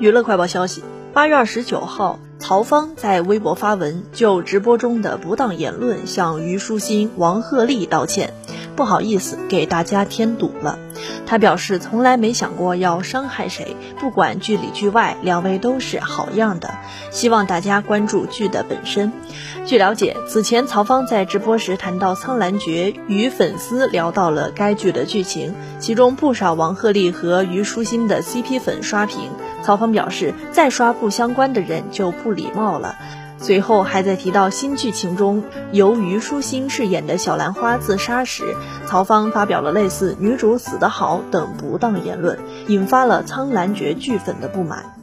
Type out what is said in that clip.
娱乐快报消息：八月二十九号，曹芳在微博发文，就直播中的不当言论向虞书欣、王鹤棣道歉。不好意思，给大家添堵了。他表示从来没想过要伤害谁，不管剧里剧外，两位都是好样的。希望大家关注剧的本身。据了解，此前曹芳在直播时谈到《苍兰诀》，与粉丝聊到了该剧的剧情，其中不少王鹤棣和虞书欣的 CP 粉刷屏。曹芳表示，再刷不相关的人就不礼貌了。随后还在提到新剧情中由虞书欣饰演的小兰花自杀时，曹芳发表了类似“女主死得好”等不当言论，引发了《苍兰诀》剧粉的不满。